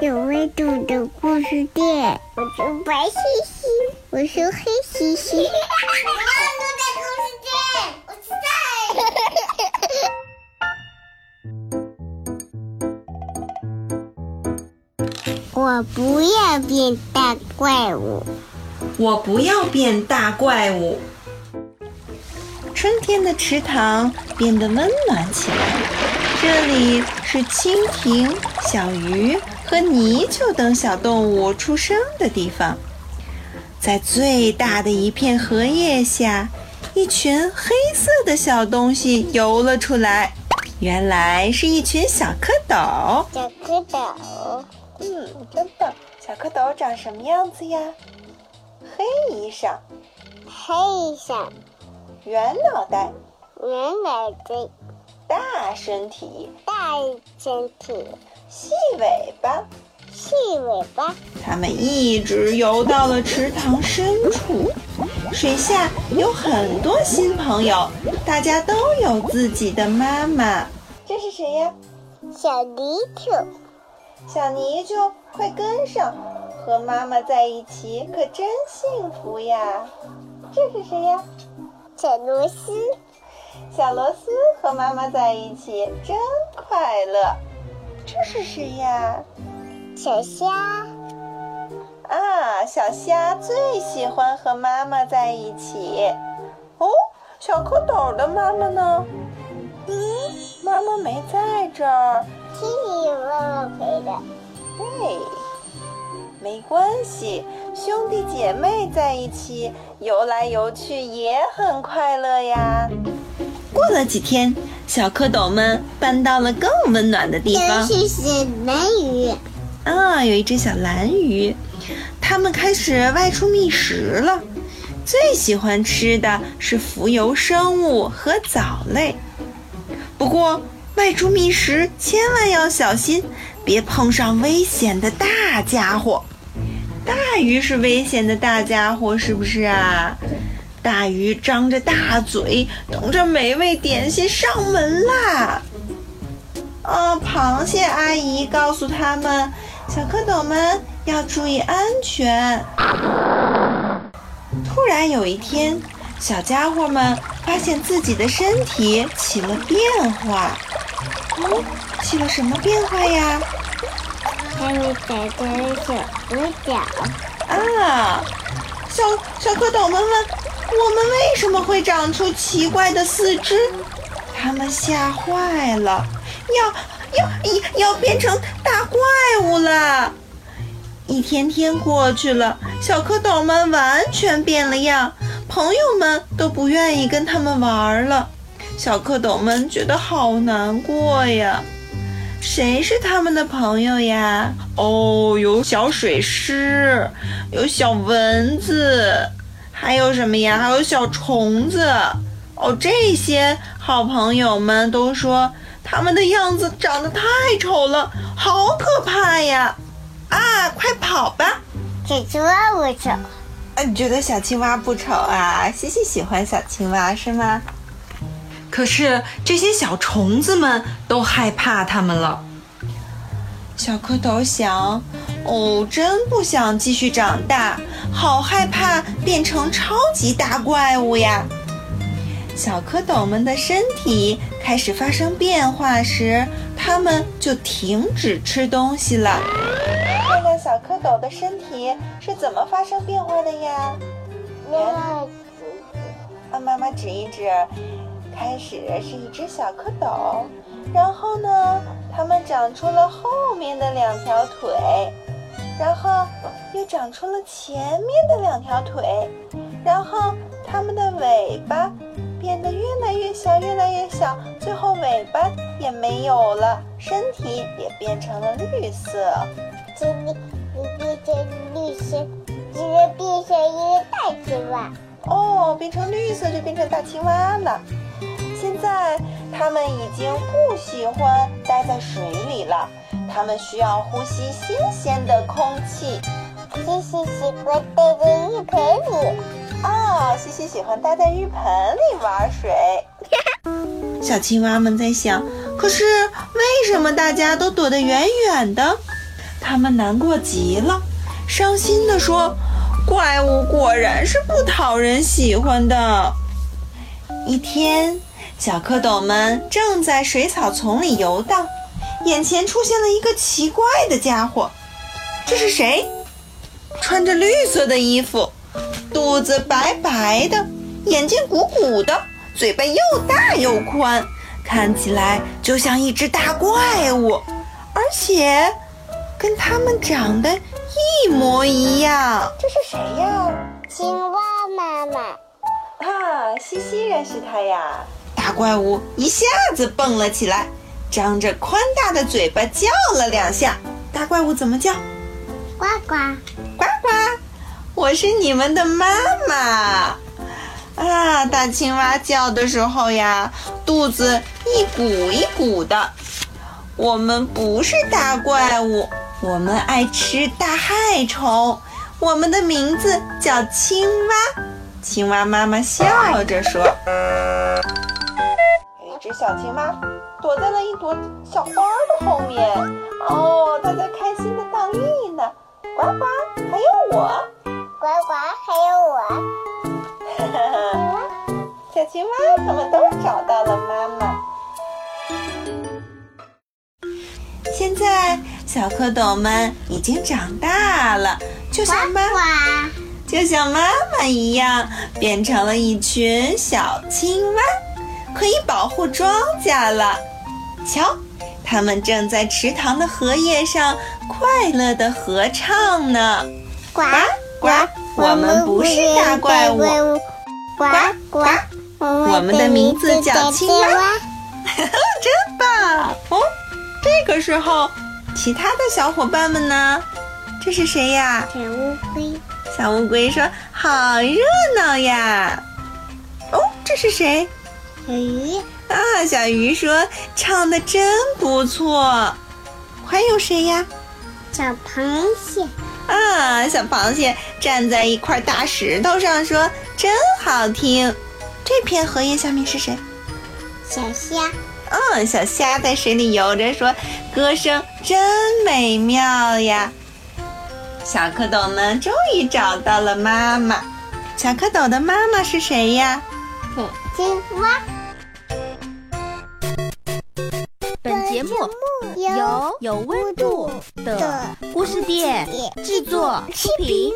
有温度的故事店。我是白星星，我是黑兮兮。有味道的故事店，我。我不要变大怪物。我不要变大怪物。春天的池塘变得温暖起来，这里是蜻蜓、小鱼和泥鳅等小动物出生的地方。在最大的一片荷叶下，一群黑色的小东西游了出来，原来是一群小蝌蚪。小蝌蚪，嗯，真棒。小蝌蚪长什么样子呀？黑衣裳，黑衣裳。圆脑袋，圆脑袋，大身体，大身体，细尾巴，细尾巴。它们一直游到了池塘深处，水下有很多新朋友，大家都有自己的妈妈。这是谁呀？小泥鳅。小泥鳅，快跟上，和妈妈在一起可真幸福呀！这是谁呀？小螺丝，小螺丝和妈妈在一起真快乐。这是谁呀？小虾。啊，小虾最喜欢和妈妈在一起。哦，小蝌蚪的妈妈呢？嗯，妈妈没在这儿。是你妈妈陪的。对。没关系，兄弟姐妹在一起游来游去也很快乐呀。过了几天，小蝌蚪们搬到了更温暖的地方。这是小蓝鱼。啊，有一只小蓝鱼，它们开始外出觅食了。最喜欢吃的是浮游生物和藻类。不过，外出觅食千万要小心，别碰上危险的大家伙。大鱼是危险的大家伙，是不是啊？大鱼张着大嘴，等着美味点心上门啦！啊，螃蟹阿姨告诉他们，小蝌蚪们要注意安全。突然有一天，小家伙们发现自己的身体起了变化。哦，起了什么变化呀？他们长出了小五角啊！小小蝌蚪们问：“我们为什么会长出奇怪的四肢？”他们吓坏了，要要要要变成大怪物了！一天天过去了，小蝌蚪们完全变了样，朋友们都不愿意跟他们玩了。小蝌蚪们觉得好难过呀。谁是他们的朋友呀？哦，有小水狮，有小蚊子，还有什么呀？还有小虫子。哦，这些好朋友们都说他们的样子长得太丑了，好可怕呀！啊，快跑吧！小青蛙不丑。啊，你觉得小青蛙不丑啊？西西喜欢小青蛙是吗？可是这些小虫子们都害怕它们了。小蝌蚪想：“哦，真不想继续长大，好害怕变成超级大怪物呀！”小蝌蚪们的身体开始发生变化时，它们就停止吃东西了。看看小蝌蚪的身体是怎么发生变化的呀？妈妈指，啊，妈妈指一指。开始是一只小蝌蚪，然后呢，它们长出了后面的两条腿，然后又长出了前面的两条腿，然后它们的尾巴变得越来越小，越来越小，最后尾巴也没有了，身体也变成了绿色。今天你变成绿色，今天变成一个大青蛙。哦，变成绿色就变成大青蛙了。现在它们已经不喜欢待在水里了，它们需要呼吸新鲜的空气。西西喜欢待在浴盆里。哦，西西喜欢待在浴盆里玩水。小青蛙们在想：可是为什么大家都躲得远远的？他们难过极了，伤心地说：“怪物果然是不讨人喜欢的。”一天，小蝌蚪们正在水草丛里游荡，眼前出现了一个奇怪的家伙。这是谁？穿着绿色的衣服，肚子白白的，眼睛鼓鼓的，嘴巴又大又宽，看起来就像一只大怪物，而且。跟他们长得一模一样，这是谁呀？青蛙妈妈。啊，西西认识他呀！大怪物一下子蹦了起来，张着宽大的嘴巴叫了两下。大怪物怎么叫？呱呱呱呱！我是你们的妈妈。啊，大青蛙叫的时候呀，肚子一鼓一鼓的。我们不是大怪物。我们爱吃大害虫，我们的名字叫青蛙。青蛙妈妈笑着说：“有一只小青蛙躲在了一朵小花的后面，哦，它在开心的倒立呢。呱呱，还有我，呱呱，还有我。小青蛙他们都找到了妈妈。现在。”小蝌蚪们已经长大了，就像妈妈，就像妈妈一样，变成了一群小青蛙，可以保护庄稼了。瞧，它们正在池塘的荷叶上快乐的合唱呢。呱呱，我们不是大怪物。呱呱，我们的名字叫青蛙。真棒！哦，这个时候。其他的小伙伴们呢？这是谁呀？小乌龟。小乌龟说：“好热闹呀！”哦，这是谁？小鱼。啊，小鱼说：“唱的真不错。”还有谁呀？小螃蟹。啊，小螃蟹站在一块大石头上说：“真好听。”这片荷叶下面是谁？小虾。嗯，小虾在水里游着，说：“歌声真美妙呀！”小蝌蚪们终于找到了妈妈。小蝌蚪的妈妈是谁呀？青蛙。本节目由有温度的故事店制作出品。